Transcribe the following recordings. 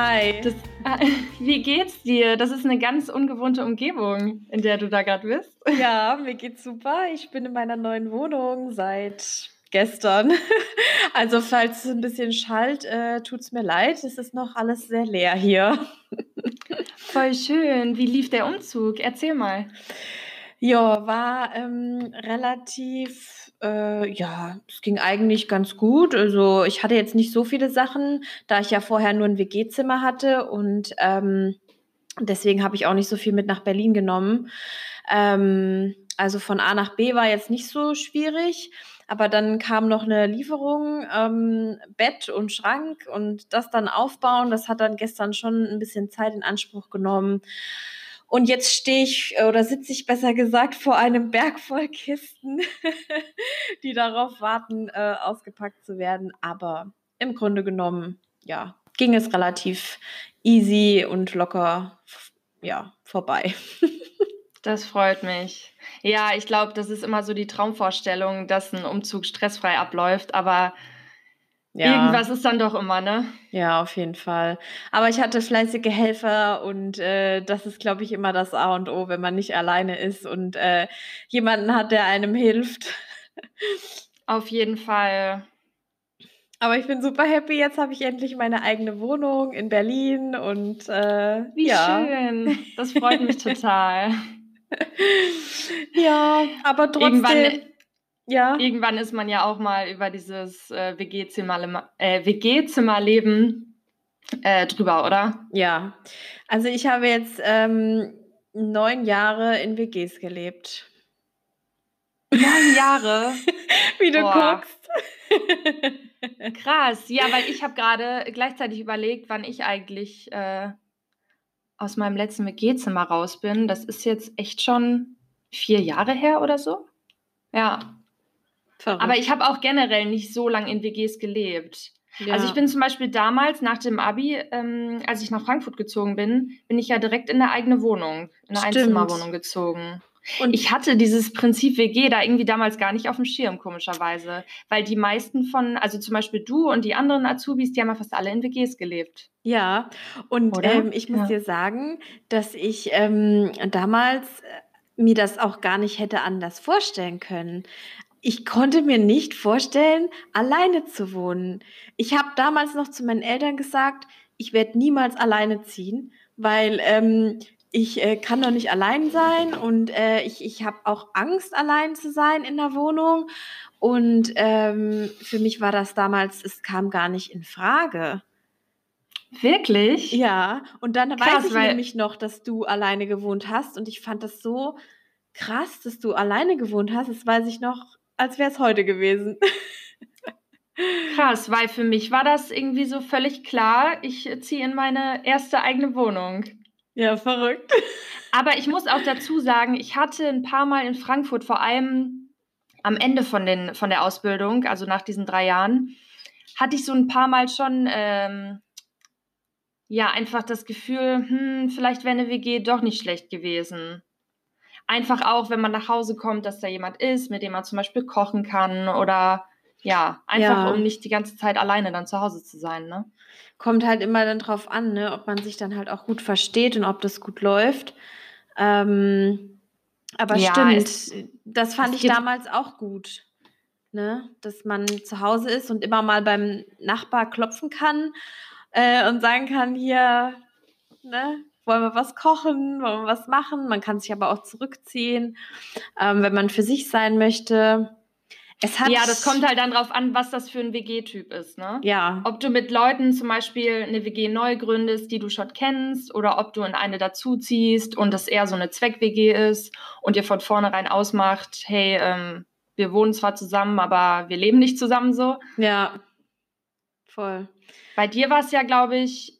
Hi. Das, äh, wie geht's dir? Das ist eine ganz ungewohnte Umgebung, in der du da gerade bist. Ja, mir geht's super. Ich bin in meiner neuen Wohnung seit gestern. Also falls es ein bisschen schallt, äh, tut's mir leid. Es ist noch alles sehr leer hier. Voll schön. Wie lief der Umzug? Erzähl mal. Ja, war ähm, relativ, äh, ja, es ging eigentlich ganz gut. Also ich hatte jetzt nicht so viele Sachen, da ich ja vorher nur ein WG-Zimmer hatte und ähm, deswegen habe ich auch nicht so viel mit nach Berlin genommen. Ähm, also von A nach B war jetzt nicht so schwierig, aber dann kam noch eine Lieferung, ähm, Bett und Schrank und das dann aufbauen. Das hat dann gestern schon ein bisschen Zeit in Anspruch genommen. Und jetzt stehe ich oder sitze ich besser gesagt vor einem Berg voll Kisten, die darauf warten, äh, ausgepackt zu werden. Aber im Grunde genommen, ja, ging es relativ easy und locker, ja, vorbei. Das freut mich. Ja, ich glaube, das ist immer so die Traumvorstellung, dass ein Umzug stressfrei abläuft, aber Ja. irgendwas ist dann doch immer, ne? Ja, auf jeden Fall. Aber ich hatte fleißige Helfer und äh, das ist, glaube ich, immer das A und O, wenn man nicht alleine ist und äh, jemanden hat, der einem hilft. Auf jeden Fall. Aber ich bin super happy. Jetzt habe ich endlich meine eigene Wohnung in Berlin und äh, Wie ja. schön. Das freut mich total. Ja, aber Irgendwann, trotzdem, ja. irgendwann ist man ja auch mal über dieses äh, äh, WG-Zimmerleben äh, drüber, oder? Ja, also ich habe jetzt ähm, neun Jahre in WGs gelebt. Neun Jahre. Wie du Boah. guckst. Krass. Ja, weil ich habe gerade gleichzeitig überlegt, wann ich eigentlich äh, aus meinem letzten WG-Zimmer raus bin. Das ist jetzt echt schon vier Jahre her oder so. Ja. Verrückt. Aber ich habe auch generell nicht so lange in WGs gelebt. ja. Also ich bin zum Beispiel damals nach dem Abi, ähm, als ich nach Frankfurt gezogen bin, bin ich ja direkt in eine eigene Wohnung, in eine Stimmt. Einzimmerwohnung gezogen. und Ich hatte dieses Prinzip WG da irgendwie damals gar nicht auf dem Schirm, komischerweise. Weil die meisten von, also zum Beispiel du und die anderen Azubis, die haben ja fast alle in WGs gelebt. Ja, und ähm, ich muss Ja. dir sagen, dass ich ähm, damals äh, mir das auch gar nicht hätte anders vorstellen können. Ich konnte mir nicht vorstellen, alleine zu wohnen. Ich habe damals noch zu meinen Eltern gesagt, ich werde niemals alleine ziehen, weil ähm, ich äh, kann doch nicht allein sein und äh, ich, ich habe auch Angst, allein zu sein in der Wohnung. Und ähm, für mich war das damals, es kam gar nicht in Frage. Wirklich? Ja, und dann Krass, weiß ich nämlich noch, dass du alleine gewohnt hast und ich fand das so krass, dass du alleine gewohnt hast. Das weiß ich noch, als wäre es heute gewesen. Krass, weil für mich war das irgendwie so völlig klar, ich ziehe in meine erste eigene Wohnung. Ja, verrückt. Aber ich muss auch dazu sagen, ich hatte ein paar Mal in Frankfurt, vor allem am Ende von, den, von der Ausbildung, also nach diesen drei Jahren, hatte ich so ein paar Mal schon, ähm, ja, einfach das Gefühl, hm, vielleicht wäre eine WG doch nicht schlecht gewesen. Einfach auch, wenn man nach Hause kommt, dass da jemand ist, mit dem man zum Beispiel kochen kann oder ja, einfach Ja. um nicht die ganze Zeit alleine dann zu Hause zu sein, ne? Kommt halt immer dann drauf an, ne, ob man sich dann halt auch gut versteht und ob das gut läuft. Ähm, aber Ja, stimmt, es- das fand ich damals auch gut. Ne? Dass man zu Hause ist und immer mal beim Nachbar klopfen kann äh, und sagen kann, hier, ne, wollen wir was kochen, wollen wir was machen. Man kann sich aber auch zurückziehen, ähm, wenn man für sich sein möchte. Es hat, Ja, das kommt halt dann drauf an, was das für ein WG-Typ ist, ne? Ja, Ob du mit Leuten zum Beispiel eine WG neu gründest, die du schon kennst, oder ob du in eine dazuziehst und das eher so eine Zweck-WG ist und ihr von vornherein ausmacht, hey, ähm, wir wohnen zwar zusammen, aber wir leben nicht zusammen so. ja, voll. Bei dir war es ja, glaube ich,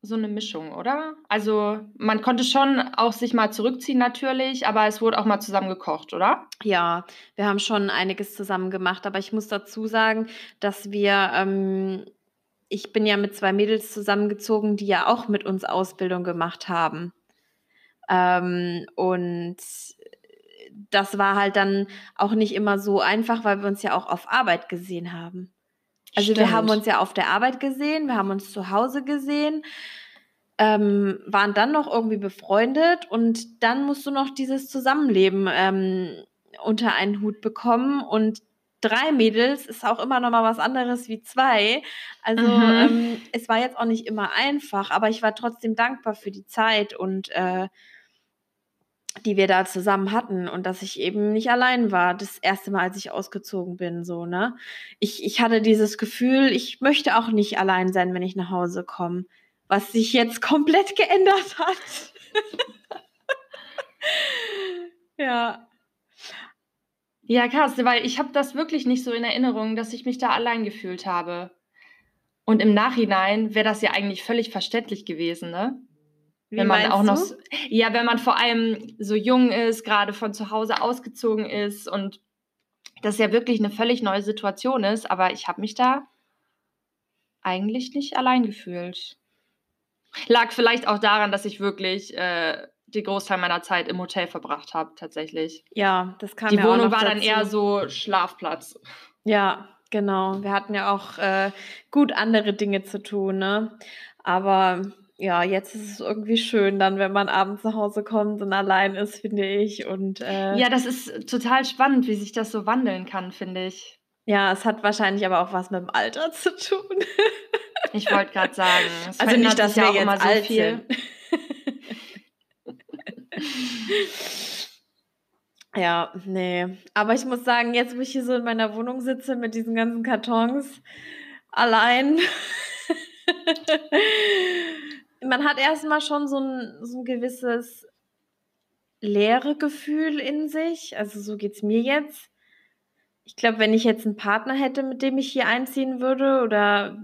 so eine Mischung, oder? Also man konnte schon auch sich mal zurückziehen natürlich, aber es wurde auch mal zusammen gekocht, oder? Ja, wir haben schon einiges zusammen gemacht, aber ich muss dazu sagen, dass wir, ähm, ich bin ja mit zwei Mädels zusammengezogen, die ja auch mit uns Ausbildung gemacht haben. Ähm, und das war halt dann auch nicht immer so einfach, weil wir uns ja auch auf Arbeit gesehen haben. Also wir haben uns ja auf der Arbeit gesehen, wir haben uns zu Hause gesehen, ähm, waren dann noch irgendwie befreundet und dann musst du noch dieses Zusammenleben ähm, unter einen Hut bekommen und drei Mädels ist auch immer noch mal was anderes wie zwei. Also mhm. ähm, es war jetzt auch nicht immer einfach, aber ich war trotzdem dankbar für die Zeit und äh, die wir da zusammen hatten und dass ich eben nicht allein war, das erste Mal, als ich ausgezogen bin, so, ne? Ich, ich hatte dieses Gefühl, ich möchte auch nicht allein sein, wenn ich nach Hause komme, was sich jetzt komplett geändert hat. ja. Ja, krass, weil ich habe das wirklich nicht so in Erinnerung, dass ich mich da allein gefühlt habe. Und im Nachhinein wäre das ja eigentlich völlig verständlich gewesen, ne? Wie wenn man auch noch, du? ja, wenn man vor allem so jung ist, gerade von zu Hause ausgezogen ist und das ja wirklich eine völlig neue Situation ist, aber ich habe mich da eigentlich nicht allein gefühlt. Lag vielleicht auch daran, dass ich wirklich äh, den Großteil meiner Zeit im Hotel verbracht habe, tatsächlich. Ja, das kam Die ja Wohnung war dazu. dann eher so Schlafplatz. Ja, genau. Wir hatten ja auch äh, gut andere Dinge zu tun, ne? Aber ja, jetzt ist es irgendwie schön, dann, wenn man abends nach Hause kommt und allein ist, finde ich. Und, äh, ja, das ist total spannend, wie sich das so wandeln kann, finde ich. Ja, es hat wahrscheinlich aber auch was mit dem Alter zu tun. ich wollte gerade sagen. also nicht, dass wir ja auch jetzt immer so alt viel. Sind. Ja, nee. Aber ich muss sagen, jetzt, wo ich hier so in meiner Wohnung sitze mit diesen ganzen Kartons allein, man hat erstmal schon so ein, so ein gewisses leere Gefühl in sich. Also so geht es mir jetzt. Ich glaube, wenn ich jetzt einen Partner hätte, mit dem ich hier einziehen würde oder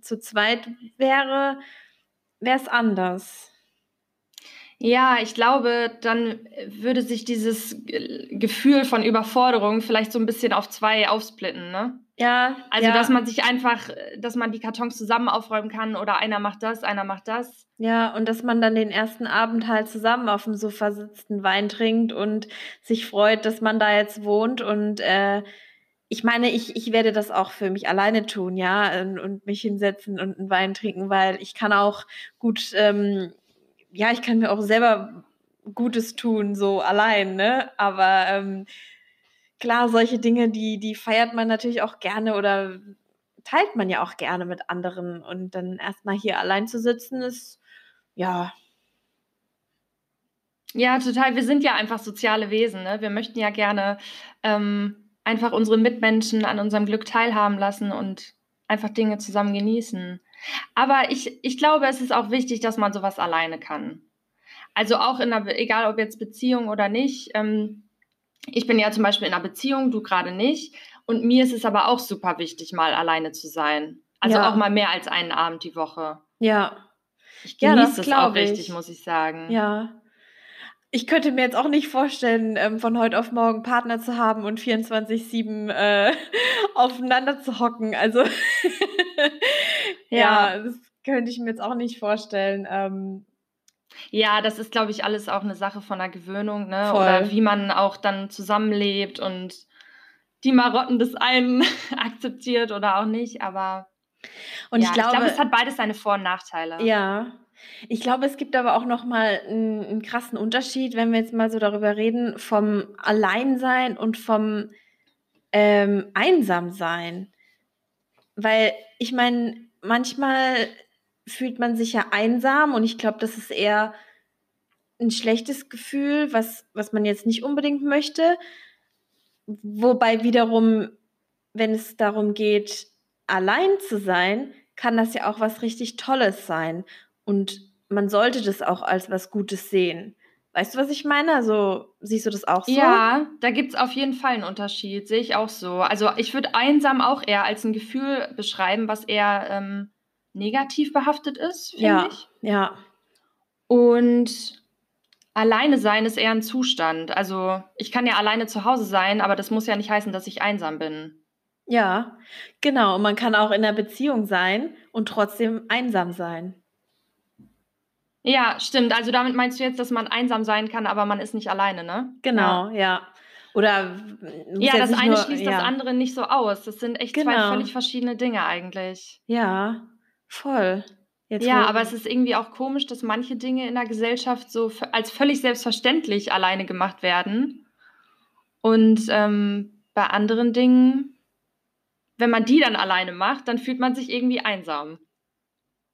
zu zweit wäre, wäre es anders. Ja, ich glaube, dann würde sich dieses Gefühl von Überforderung vielleicht so ein bisschen auf zwei aufsplitten, ne? Ja. Also, ja. dass man sich einfach, dass man die Kartons zusammen aufräumen kann oder einer macht das, einer macht das. Ja, und dass man dann den ersten Abend halt zusammen auf dem Sofa sitzt, einen Wein trinkt und sich freut, dass man da jetzt wohnt und äh, ich meine, ich, ich werde das auch für mich alleine tun, ja, und, und mich hinsetzen und einen Wein trinken, weil ich kann auch gut ähm, ja, ich kann mir auch selber Gutes tun, so allein, ne? Aber ähm, klar, solche Dinge, die, die feiert man natürlich auch gerne oder teilt man ja auch gerne mit anderen. Und dann erstmal hier allein zu sitzen, ist ja. Ja, total. Wir sind ja einfach soziale Wesen. Ne? Wir möchten ja gerne ähm, einfach unsere Mitmenschen an unserem Glück teilhaben lassen und einfach Dinge zusammen genießen. Aber ich, ich glaube, es ist auch wichtig, dass man sowas alleine kann. Also auch in einer, egal ob jetzt Beziehung oder nicht. Ähm, ich bin ja zum Beispiel in einer Beziehung, du gerade nicht. Und mir ist es aber auch super wichtig, mal alleine zu sein. Also ja. auch mal mehr als einen Abend die Woche. Ja. Ich genieße ja, das, auch ich. richtig, muss ich sagen. Ja. Ich könnte mir jetzt auch nicht vorstellen, ähm, von heute auf morgen Partner zu haben und 24-7 äh, aufeinander zu hocken. Also ja, das könnte ich mir jetzt auch nicht vorstellen. Ähm, ja, das ist, glaube ich, alles auch eine Sache von der Gewöhnung, ne? Voll. Oder wie man auch dann zusammenlebt und die Marotten des einen akzeptiert oder auch nicht. Aber und ja, ich, glaube, ich glaube, es hat beides seine Vor- und Nachteile. Ja. Ich glaube, es gibt aber auch noch mal einen, einen krassen Unterschied, wenn wir jetzt mal so darüber reden, vom Alleinsein und vom ähm, Einsamsein. Weil ich meine, manchmal fühlt man sich ja einsam und ich glaube, das ist eher ein schlechtes Gefühl, was, was man jetzt nicht unbedingt möchte. Wobei wiederum, wenn es darum geht, allein zu sein, kann das ja auch was richtig Tolles sein. Und man sollte das auch als was Gutes sehen. Weißt du, was ich meine? Also siehst du das auch so? Ja, da gibt es auf jeden Fall einen Unterschied, sehe ich auch so. Also ich würde einsam auch eher als ein Gefühl beschreiben, was eher ähm, negativ behaftet ist, finde ja, ich. Ja. Und alleine sein ist eher ein Zustand. Also ich kann ja alleine zu Hause sein, aber das muss ja nicht heißen, dass ich einsam bin. Ja, genau. Und man kann auch in einer Beziehung sein und trotzdem einsam sein. Ja, stimmt. Also damit meinst du jetzt, dass man einsam sein kann, aber man ist nicht alleine, ne? Genau, ja. ja. Oder ja, das eine nur, schließt ja. das andere nicht so aus. Das sind echt genau. zwei völlig verschiedene Dinge eigentlich. Ja, voll. Jetzt ja, aber es ist irgendwie auch komisch, dass manche Dinge in der Gesellschaft so als völlig selbstverständlich alleine gemacht werden. Und ähm, bei anderen Dingen, wenn man die dann alleine macht, dann fühlt man sich irgendwie einsam.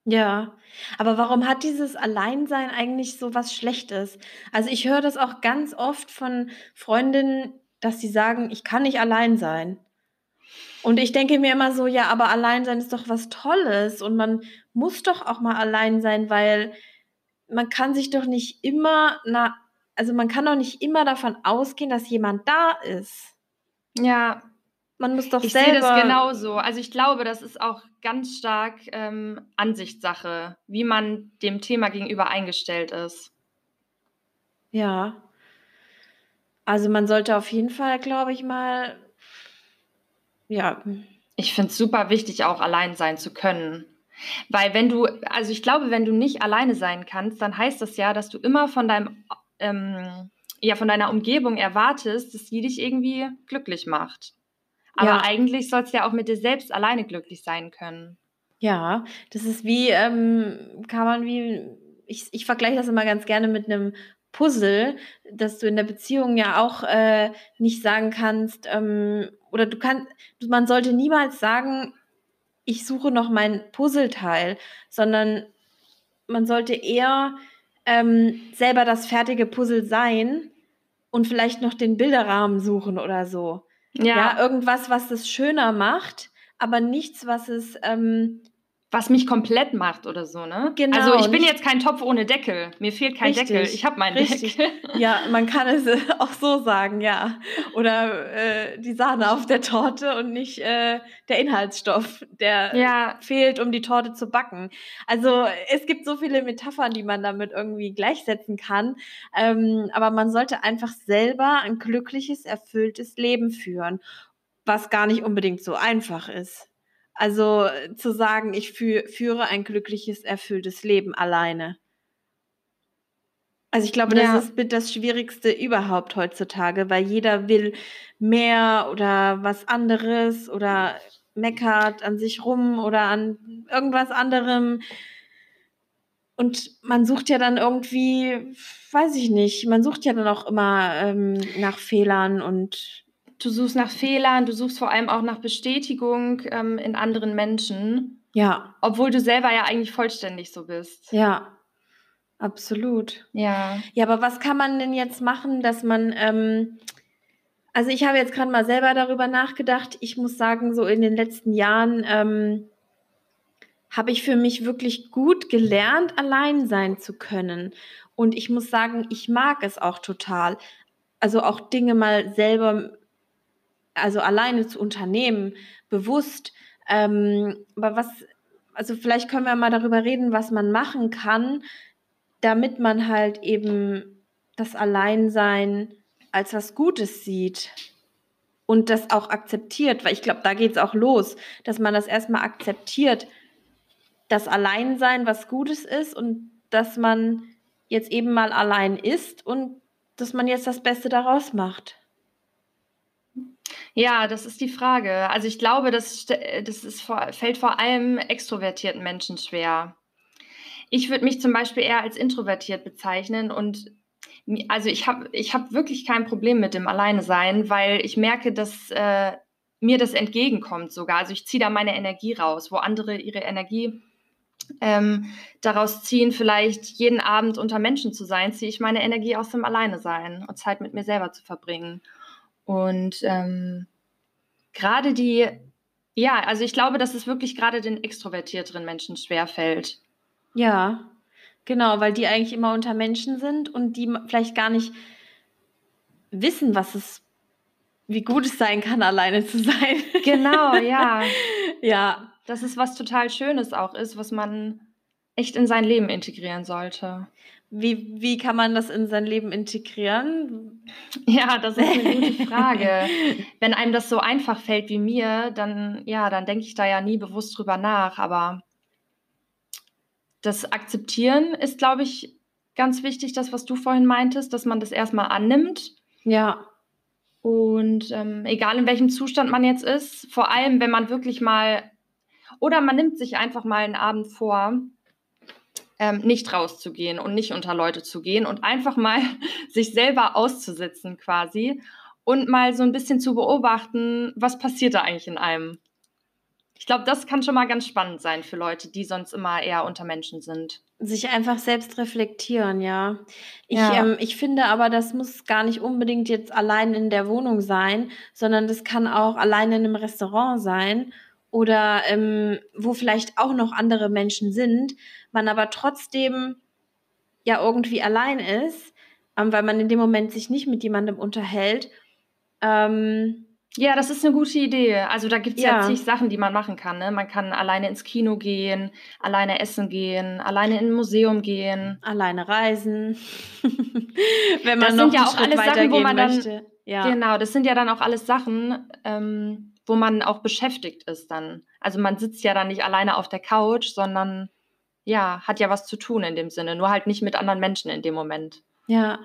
Ja, aber warum hat dieses Alleinsein eigentlich so was Schlechtes? Also ich höre das auch ganz oft von Freundinnen, dass sie sagen, ich kann nicht allein sein. Und ich denke mir immer so, ja, aber allein sein ist doch was Tolles und man muss doch auch mal allein sein, weil man kann sich doch nicht immer, na, also man kann doch nicht immer davon ausgehen, dass jemand da ist. Ja, man muss doch ich selber. Ich sehe das genauso. Also ich glaube, das ist auch ganz stark ähm, Ansichtssache, wie man dem Thema gegenüber eingestellt ist. Ja. Also man sollte auf jeden Fall, glaube ich, mal. Ja. Ich finde es super wichtig, auch allein sein zu können. Weil wenn du, also ich glaube, wenn du nicht alleine sein kannst, dann heißt das ja, dass du immer von deinem, ähm, ja, von deiner Umgebung erwartest, dass sie dich irgendwie glücklich macht. Aber ja. eigentlich sollst du ja auch mit dir selbst alleine glücklich sein können. Ja, das ist wie, ähm, kann man wie, ich, ich vergleiche das immer ganz gerne mit einem Puzzle, dass du in der Beziehung ja auch äh, nicht sagen kannst, ähm, oder du kannst, man sollte niemals sagen, ich suche noch mein Puzzleteil, sondern man sollte eher ähm, selber das fertige Puzzle sein und vielleicht noch den Bilderrahmen suchen oder so. Ja. ja, irgendwas, was es schöner macht, aber nichts, was es ähm, was mich komplett macht oder so, ne? Genau. Also ich bin jetzt kein Topf ohne Deckel. Mir fehlt kein richtig, Deckel. Ich habe meinen richtig. Deckel. Ja, man kann es auch so sagen, ja. Oder äh, die Sahne auf der Torte und nicht äh, der Inhaltsstoff, der ja. fehlt, um die Torte zu backen. Also es gibt so viele Metaphern, die man damit irgendwie gleichsetzen kann. Ähm, aber man sollte einfach selber ein glückliches, erfülltes Leben führen, was gar nicht unbedingt so einfach ist. Also äh, zu sagen, ich fü führe ein glückliches, erfülltes Leben alleine. Also ich glaube, das ja. ist mit das Schwierigste überhaupt heutzutage, weil jeder will mehr oder was anderes oder meckert an sich rum oder an irgendwas anderem. Und man sucht ja dann irgendwie, weiß ich nicht, man sucht ja dann auch immer ähm, nach Fehlern und Du suchst nach Fehlern, du suchst vor allem auch nach Bestätigung ähm, in anderen Menschen. Ja. Obwohl du selber ja eigentlich vollständig so bist. Ja, absolut. Ja. Ja, aber was kann man denn jetzt machen, dass man, ähm, also ich habe jetzt gerade mal selber darüber nachgedacht. Ich muss sagen, so in den letzten Jahren ähm, habe ich für mich wirklich gut gelernt, allein sein zu können. Und ich muss sagen, ich mag es auch total. Also auch Dinge mal selber also alleine zu unternehmen, bewusst. Ähm, aber was, also vielleicht können wir mal darüber reden, was man machen kann, damit man halt eben das Alleinsein als was Gutes sieht und das auch akzeptiert, weil ich glaube, da geht es auch los, dass man das erstmal akzeptiert, dass Alleinsein was Gutes ist und dass man jetzt eben mal allein ist und dass man jetzt das Beste daraus macht. Ja, das ist die Frage. Also ich glaube, das, das ist fällt vor allem extrovertierten Menschen schwer. Ich würde mich zum Beispiel eher als introvertiert bezeichnen und also ich habe ich hab wirklich kein Problem mit dem Alleine-Sein, weil ich merke, dass äh, mir das entgegenkommt sogar. Also ich ziehe da meine Energie raus, wo andere ihre Energie ähm, daraus ziehen, vielleicht jeden Abend unter Menschen zu sein, ziehe ich meine Energie aus dem Alleine-Sein und Zeit mit mir selber zu verbringen. Und ähm, gerade die, ja, also ich glaube, dass es wirklich gerade den extrovertierteren Menschen schwerfällt. Ja, genau, weil die eigentlich immer unter Menschen sind und die vielleicht gar nicht wissen, was es, wie gut es sein kann, alleine zu sein. Genau, ja. ja. Dass es was total Schönes auch ist, was man echt in sein Leben integrieren sollte. Wie, wie kann man das in sein Leben integrieren? Ja, das ist eine gute Frage. Wenn einem das so einfach fällt wie mir, dann ja, dann denke ich da ja nie bewusst drüber nach. Aber das Akzeptieren ist, glaube ich, ganz wichtig, das, was du vorhin meintest, dass man das erstmal annimmt. Ja. Und ähm, egal in welchem Zustand man jetzt ist, vor allem wenn man wirklich mal oder man nimmt sich einfach mal einen Abend vor, ähm, nicht rauszugehen und nicht unter Leute zu gehen und einfach mal sich selber auszusitzen quasi und mal so ein bisschen zu beobachten, was passiert da eigentlich in einem. Ich glaube, das kann schon mal ganz spannend sein für Leute, die sonst immer eher unter Menschen sind. Sich einfach selbst reflektieren, ja. Ich, ja. Ähm, ich finde aber, das muss gar nicht unbedingt jetzt allein in der Wohnung sein, sondern das kann auch allein in einem Restaurant sein oder ähm, wo vielleicht auch noch andere Menschen sind, man aber trotzdem ja irgendwie allein ist, ähm, weil man in dem Moment sich nicht mit jemandem unterhält. Ähm, ja, das ist eine gute Idee. Also da gibt es ja. ja zig Sachen, die man machen kann. Ne? Man kann alleine ins Kino gehen, alleine essen gehen, alleine in ein Museum gehen. Alleine reisen. Wenn man das noch sind ja auch alles Sachen, wo man dann. Ja. Genau, das sind ja dann auch alles Sachen, ähm, wo man auch beschäftigt ist dann. Also man sitzt ja dann nicht alleine auf der Couch, sondern ja, hat ja was zu tun in dem Sinne, nur halt nicht mit anderen Menschen in dem Moment. Ja.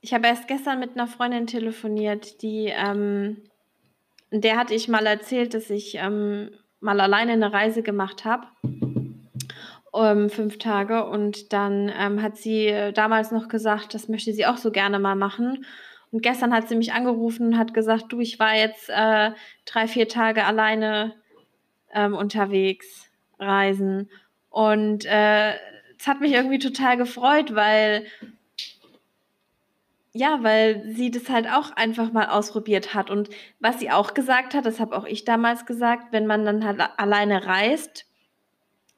Ich habe erst gestern mit einer Freundin telefoniert, die, ähm, der hatte ich mal erzählt, dass ich ähm, mal alleine eine Reise gemacht habe. Um, fünf Tage und dann ähm, hat sie äh, damals noch gesagt, das möchte sie auch so gerne mal machen. Und gestern hat sie mich angerufen und hat gesagt, du, ich war jetzt äh, drei, vier Tage alleine ähm, unterwegs, reisen. Und äh, es hat mich irgendwie total gefreut, weil ja, weil sie das halt auch einfach mal ausprobiert hat. Und was sie auch gesagt hat, das habe auch ich damals gesagt, wenn man dann halt alleine reist,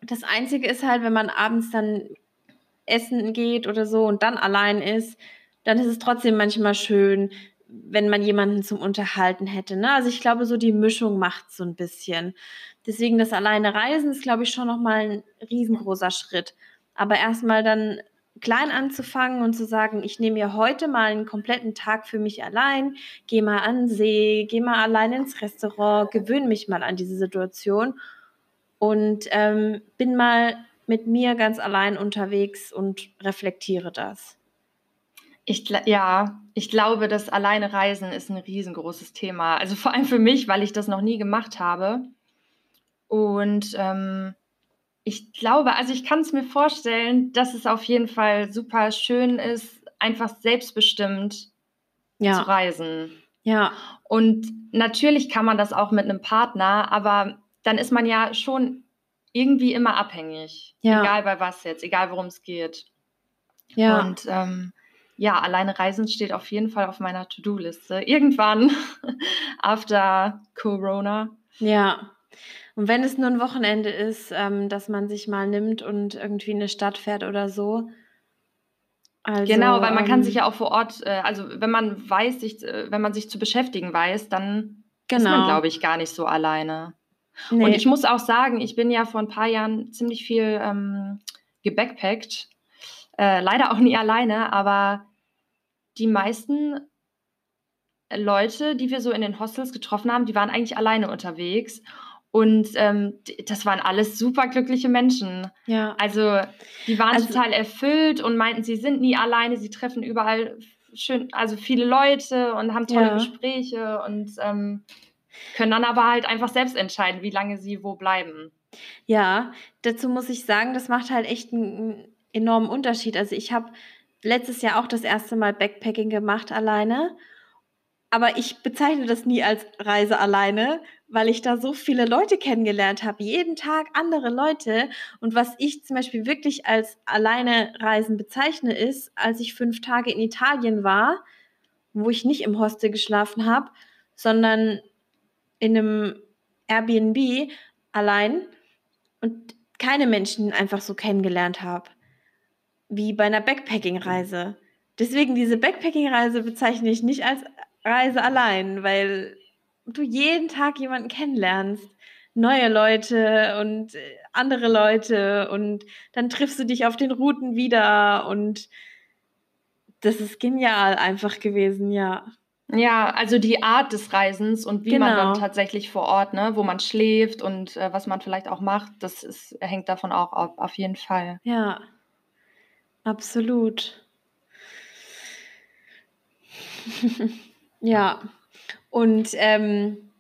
das Einzige ist halt, wenn man abends dann essen geht oder so und dann allein ist, dann ist es trotzdem manchmal schön, wenn man jemanden zum Unterhalten hätte. Ne? Also ich glaube, so die Mischung macht so ein bisschen. Deswegen das alleine Reisen ist, glaube ich, schon nochmal ein riesengroßer Schritt. Aber erstmal dann klein anzufangen und zu sagen, ich nehme mir heute mal einen kompletten Tag für mich allein, gehe mal an den See, gehe mal allein ins Restaurant, gewöhne mich mal an diese Situation und ähm, bin mal mit mir ganz allein unterwegs und reflektiere das. Ich, ja, ich glaube, das alleine Reisen ist ein riesengroßes Thema. Also vor allem für mich, weil ich das noch nie gemacht habe. Und ähm, ich glaube, also ich kann es mir vorstellen, dass es auf jeden Fall super schön ist, einfach selbstbestimmt ja. zu reisen. Ja. Und natürlich kann man das auch mit einem Partner, aber dann ist man ja schon irgendwie immer abhängig. Ja. Egal bei was jetzt, egal worum es geht. Ja. Und ähm, ja, alleine reisen steht auf jeden Fall auf meiner To-Do-Liste. Irgendwann after Corona. Ja. Und wenn es nur ein Wochenende ist, ähm, dass man sich mal nimmt und irgendwie in eine Stadt fährt oder so. Also, genau, weil man ähm, kann sich ja auch vor Ort, äh, also wenn man weiß, sich, äh, wenn man sich zu beschäftigen weiß, dann genau. ist man, genau. glaube ich, gar nicht so alleine. Nee. Und ich muss auch sagen, ich bin ja vor ein paar Jahren ziemlich viel ähm, gebackpackt. Äh, leider auch nie alleine, aber die meisten Leute, die wir so in den Hostels getroffen haben, die waren eigentlich alleine unterwegs. Und ähm, das waren alles super glückliche Menschen. Ja. Also die waren also, total erfüllt und meinten, sie sind nie alleine, sie treffen überall schön, also viele Leute und haben tolle ja. Gespräche und ähm, können dann aber halt einfach selbst entscheiden, wie lange sie wo bleiben. Ja, dazu muss ich sagen, das macht halt echt einen enormen Unterschied. Also ich habe letztes Jahr auch das erste Mal Backpacking gemacht alleine. Aber ich bezeichne das nie als Reise alleine, weil ich da so viele Leute kennengelernt habe. Jeden Tag andere Leute. Und was ich zum Beispiel wirklich als alleine Reisen bezeichne, ist, als ich fünf Tage in Italien war, wo ich nicht im Hostel geschlafen habe, sondern in einem Airbnb allein und keine Menschen einfach so kennengelernt habe wie bei einer Backpacking-Reise. Deswegen diese Backpacking-Reise bezeichne ich nicht als Reise allein, weil du jeden Tag jemanden kennenlernst. Neue Leute und äh, andere Leute und dann triffst du dich auf den Routen wieder und das ist genial einfach gewesen, ja. Ja, also die Art des Reisens und wie genau. man dann genau. tatsächlich vor Ort, ne, wo man schläft und äh, was man vielleicht auch macht, das ist, hängt davon auch ab, auf jeden Fall. Ja. Absolut. ja, und ähm,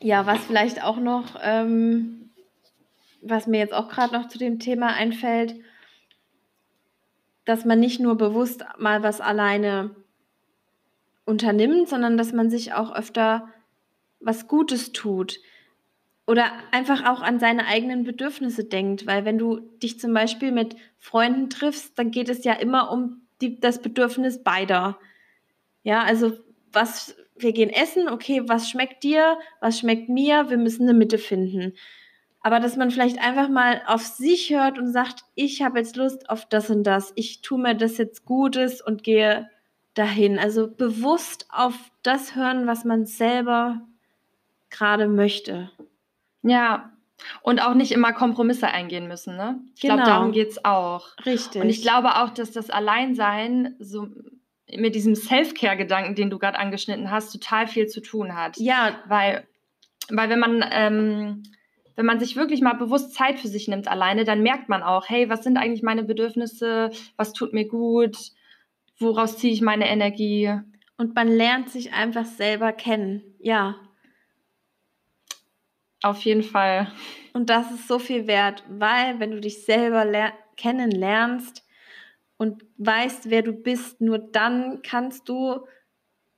ja, was vielleicht auch noch, ähm, was mir jetzt auch gerade noch zu dem Thema einfällt, dass man nicht nur bewusst mal was alleine unternimmt, sondern dass man sich auch öfter was Gutes tut oder einfach auch an seine eigenen Bedürfnisse denkt, weil wenn du dich zum Beispiel mit Freunden triffst, dann geht es ja immer um die, das Bedürfnis beider. Ja, also was, wir gehen essen, okay, was schmeckt dir, was schmeckt mir, wir müssen eine Mitte finden. Aber dass man vielleicht einfach mal auf sich hört und sagt, ich habe jetzt Lust auf das und das, ich tue mir das jetzt Gutes und gehe dahin. Also bewusst auf das hören, was man selber gerade möchte. Ja, und auch nicht immer Kompromisse eingehen müssen, ne? Ich genau. glaube, darum geht es auch. Richtig. Und ich glaube auch, dass das Alleinsein so mit diesem Self-Care-Gedanken, den du gerade angeschnitten hast, total viel zu tun hat. Ja. Weil, weil wenn man, ähm, wenn man sich wirklich mal bewusst Zeit für sich nimmt alleine, dann merkt man auch, hey, was sind eigentlich meine Bedürfnisse? Was tut mir gut? Woraus ziehe ich meine Energie? Und man lernt sich einfach selber kennen. Ja. Auf jeden Fall. Und das ist so viel wert, weil wenn du dich selber kennenlernst, und weißt, wer du bist, nur dann kannst du,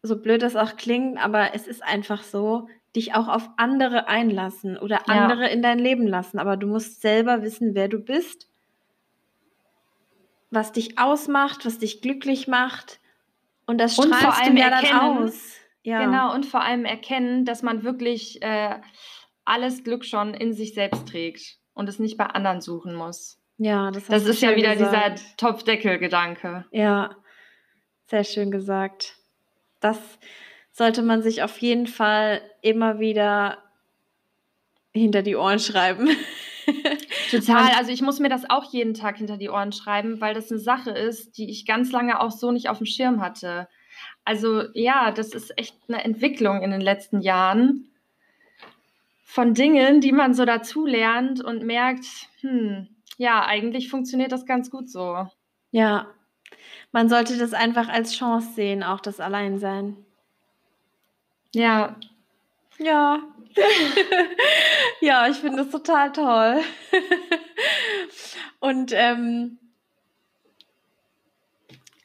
so blöd das auch klingt, aber es ist einfach so, dich auch auf andere einlassen oder andere ja. in dein Leben lassen. Aber du musst selber wissen, wer du bist, was dich ausmacht, was dich glücklich macht. Und das strahlst und vor allem du ja dann aus. Ja. Genau, und vor allem erkennen, dass man wirklich äh, alles Glück schon in sich selbst trägt und es nicht bei anderen suchen muss. Ja, das, das ist ja wieder gesagt. dieser Topfdeckel-Gedanke. Ja, sehr schön gesagt. Das sollte man sich auf jeden Fall immer wieder hinter die Ohren schreiben. Total. Also ich muss mir das auch jeden Tag hinter die Ohren schreiben, weil das eine Sache ist, die ich ganz lange auch so nicht auf dem Schirm hatte. Also ja, das ist echt eine Entwicklung in den letzten Jahren von Dingen, die man so dazulernt und merkt, hm, ja, eigentlich funktioniert das ganz gut so. Ja, man sollte das einfach als Chance sehen, auch das Alleinsein. Ja. Ja. ja, ich finde das total toll. Und ähm,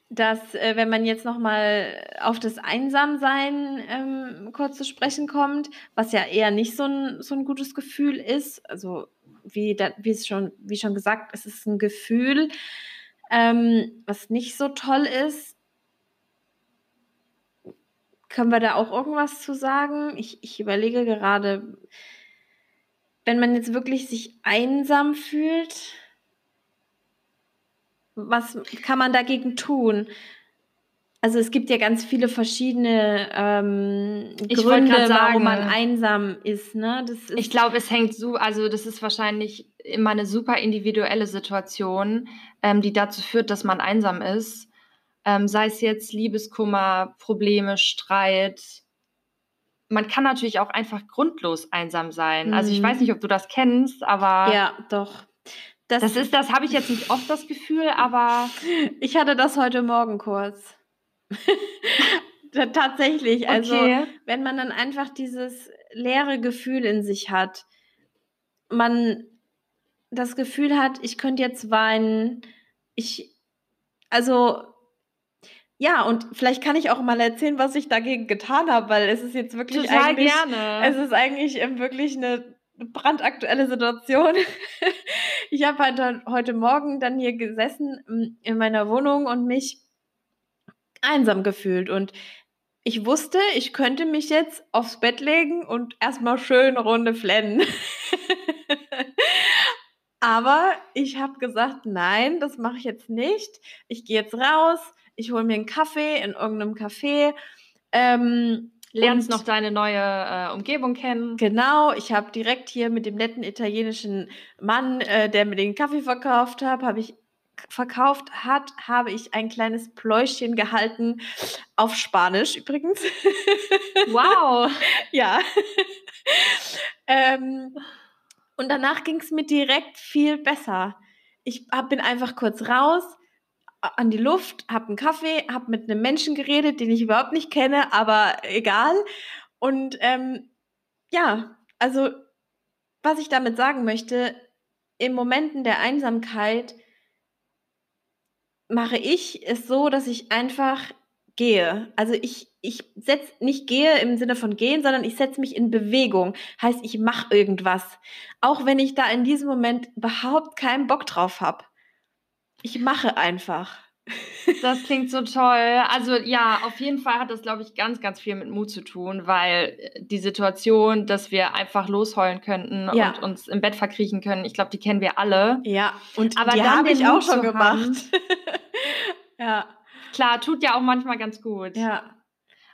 dass, äh, wenn man jetzt nochmal auf das Einsamsein ähm, kurz zu sprechen kommt, was ja eher nicht so ein, so ein gutes Gefühl ist, also wie, da, wie es schon, wie schon gesagt, es ist ein Gefühl, ähm, was nicht so toll ist. Können wir da auch irgendwas zu sagen? Ich, ich überlege gerade, wenn man jetzt wirklich sich einsam fühlt, was kann man dagegen tun? Also es gibt ja ganz viele verschiedene ähm, Gründe, sagen, warum man einsam ist. Ne? Ist ich glaube, es hängt so, also das ist wahrscheinlich immer eine super individuelle Situation, ähm, die dazu führt, dass man einsam ist. Ähm, sei es jetzt Liebeskummer, Probleme, Streit. Man kann natürlich auch einfach grundlos einsam sein. Mhm. Also ich weiß mhm. nicht, ob du das kennst, aber ja, doch. Das, das ist, das habe ich jetzt nicht oft das Gefühl, aber ich hatte das heute Morgen kurz. Tatsächlich. Also, okay. wenn man dann einfach dieses leere Gefühl in sich hat, man das Gefühl hat, ich könnte jetzt weinen, ich, also, ja, und vielleicht kann ich auch mal erzählen, was ich dagegen getan habe, weil es ist jetzt wirklich Total eigentlich, gerne. es ist eigentlich wirklich eine brandaktuelle Situation. ich habe halt heute Morgen dann hier gesessen mm, in meiner Wohnung und mich einsam gefühlt und ich wusste, ich könnte mich jetzt aufs Bett legen und erstmal schön Runde flennen. Aber ich habe gesagt, nein, das mache ich jetzt nicht. Ich gehe jetzt raus, ich hole mir einen Kaffee in irgendeinem Café. Ähm, Lernst noch deine neue äh, Umgebung kennen. Genau, ich habe direkt hier mit dem netten italienischen Mann, äh, der mir den Kaffee verkauft hat, habe ich verkauft hat, habe ich ein kleines Pläuschen gehalten, auf Spanisch übrigens. Wow. ja. ähm, und danach ging es mir direkt viel besser. Ich hab, bin einfach kurz raus, an die Luft, habe einen Kaffee, habe mit einem Menschen geredet, den ich überhaupt nicht kenne, aber egal. Und ähm, ja, also was ich damit sagen möchte, in Momenten der Einsamkeit mache ich es so, dass ich einfach gehe. Also ich, ich setze nicht gehe im Sinne von gehen, sondern ich setze mich in Bewegung. Heißt, ich mache irgendwas. Auch wenn ich da in diesem Moment überhaupt keinen Bock drauf habe. Ich mache einfach. Das klingt so toll. Also ja, auf jeden Fall hat das, glaube ich, ganz, ganz viel mit Mut zu tun, weil äh, die Situation, dass wir einfach losheulen könnten ja. und uns im Bett verkriechen können, ich glaube, die kennen wir alle. Ja, und Aber die habe ich auch schon gemacht. Haben, ja. Klar, tut ja auch manchmal ganz gut. Ja.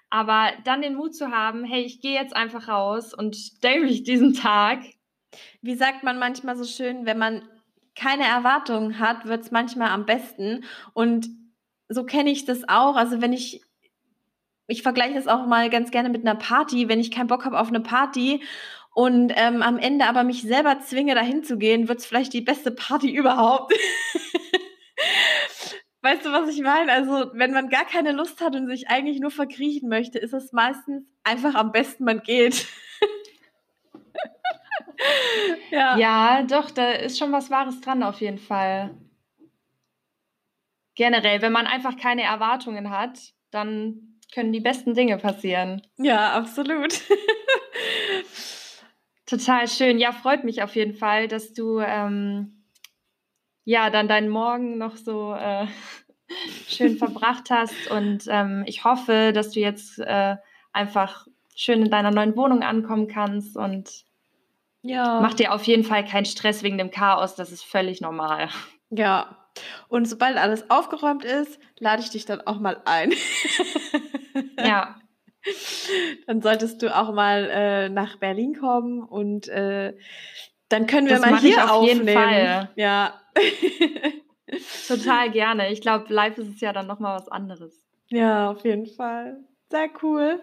Aber dann den Mut zu haben, hey, ich gehe jetzt einfach raus und stelle mich diesen Tag. Wie sagt man manchmal so schön, wenn man keine Erwartungen hat, wird es manchmal am besten. Und so kenne ich das auch. Also wenn ich, ich vergleiche das auch mal ganz gerne mit einer Party, wenn ich keinen Bock habe auf eine Party und ähm, am Ende aber mich selber zwinge, dahin zu gehen, wird es vielleicht die beste Party überhaupt. weißt du, was ich meine? Also, wenn man gar keine Lust hat und sich eigentlich nur verkriechen möchte, ist es meistens einfach am besten, man geht. ja. ja, doch, da ist schon was Wahres dran auf jeden Fall. Generell, wenn man einfach keine Erwartungen hat, dann können die besten Dinge passieren. Ja, absolut. Total schön. Ja, freut mich auf jeden Fall, dass du ähm, ja dann deinen Morgen noch so äh, schön verbracht hast. Und ähm, ich hoffe, dass du jetzt äh, einfach schön in deiner neuen Wohnung ankommen kannst und ja. Mach dir auf jeden Fall keinen Stress wegen dem Chaos, das ist völlig normal. Ja. Und sobald alles aufgeräumt ist, lade ich dich dann auch mal ein. ja. Dann solltest du auch mal äh, nach Berlin kommen und äh, dann können wir das mal hier auf aufnehmen. jeden Fall. Ja. Total gerne. Ich glaube, live ist es ja dann nochmal was anderes. Ja, auf jeden Fall. Sehr cool.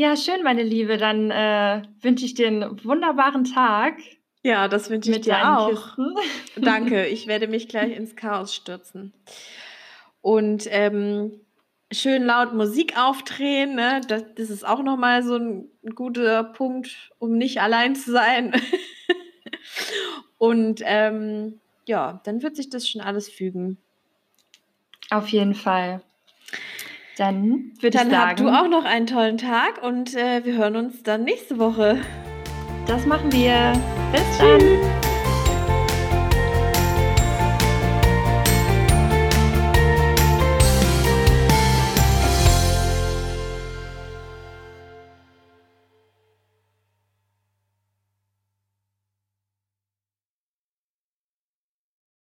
Ja, schön, meine Liebe. Dann äh, wünsche ich dir einen wunderbaren Tag. Ja, das wünsche ich dir auch. Danke. Ich werde mich gleich ins Chaos stürzen. Und ähm, schön laut Musik aufdrehen. Ne? Das, das ist auch nochmal so ein, ein guter Punkt, um nicht allein zu sein. Und ähm, ja, dann wird sich das schon alles fügen. Auf jeden Fall. Dann würde ich sagen. Dann habt du auch noch einen tollen Tag und äh, wir hören uns dann nächste Woche. Das machen wir. Bis dann.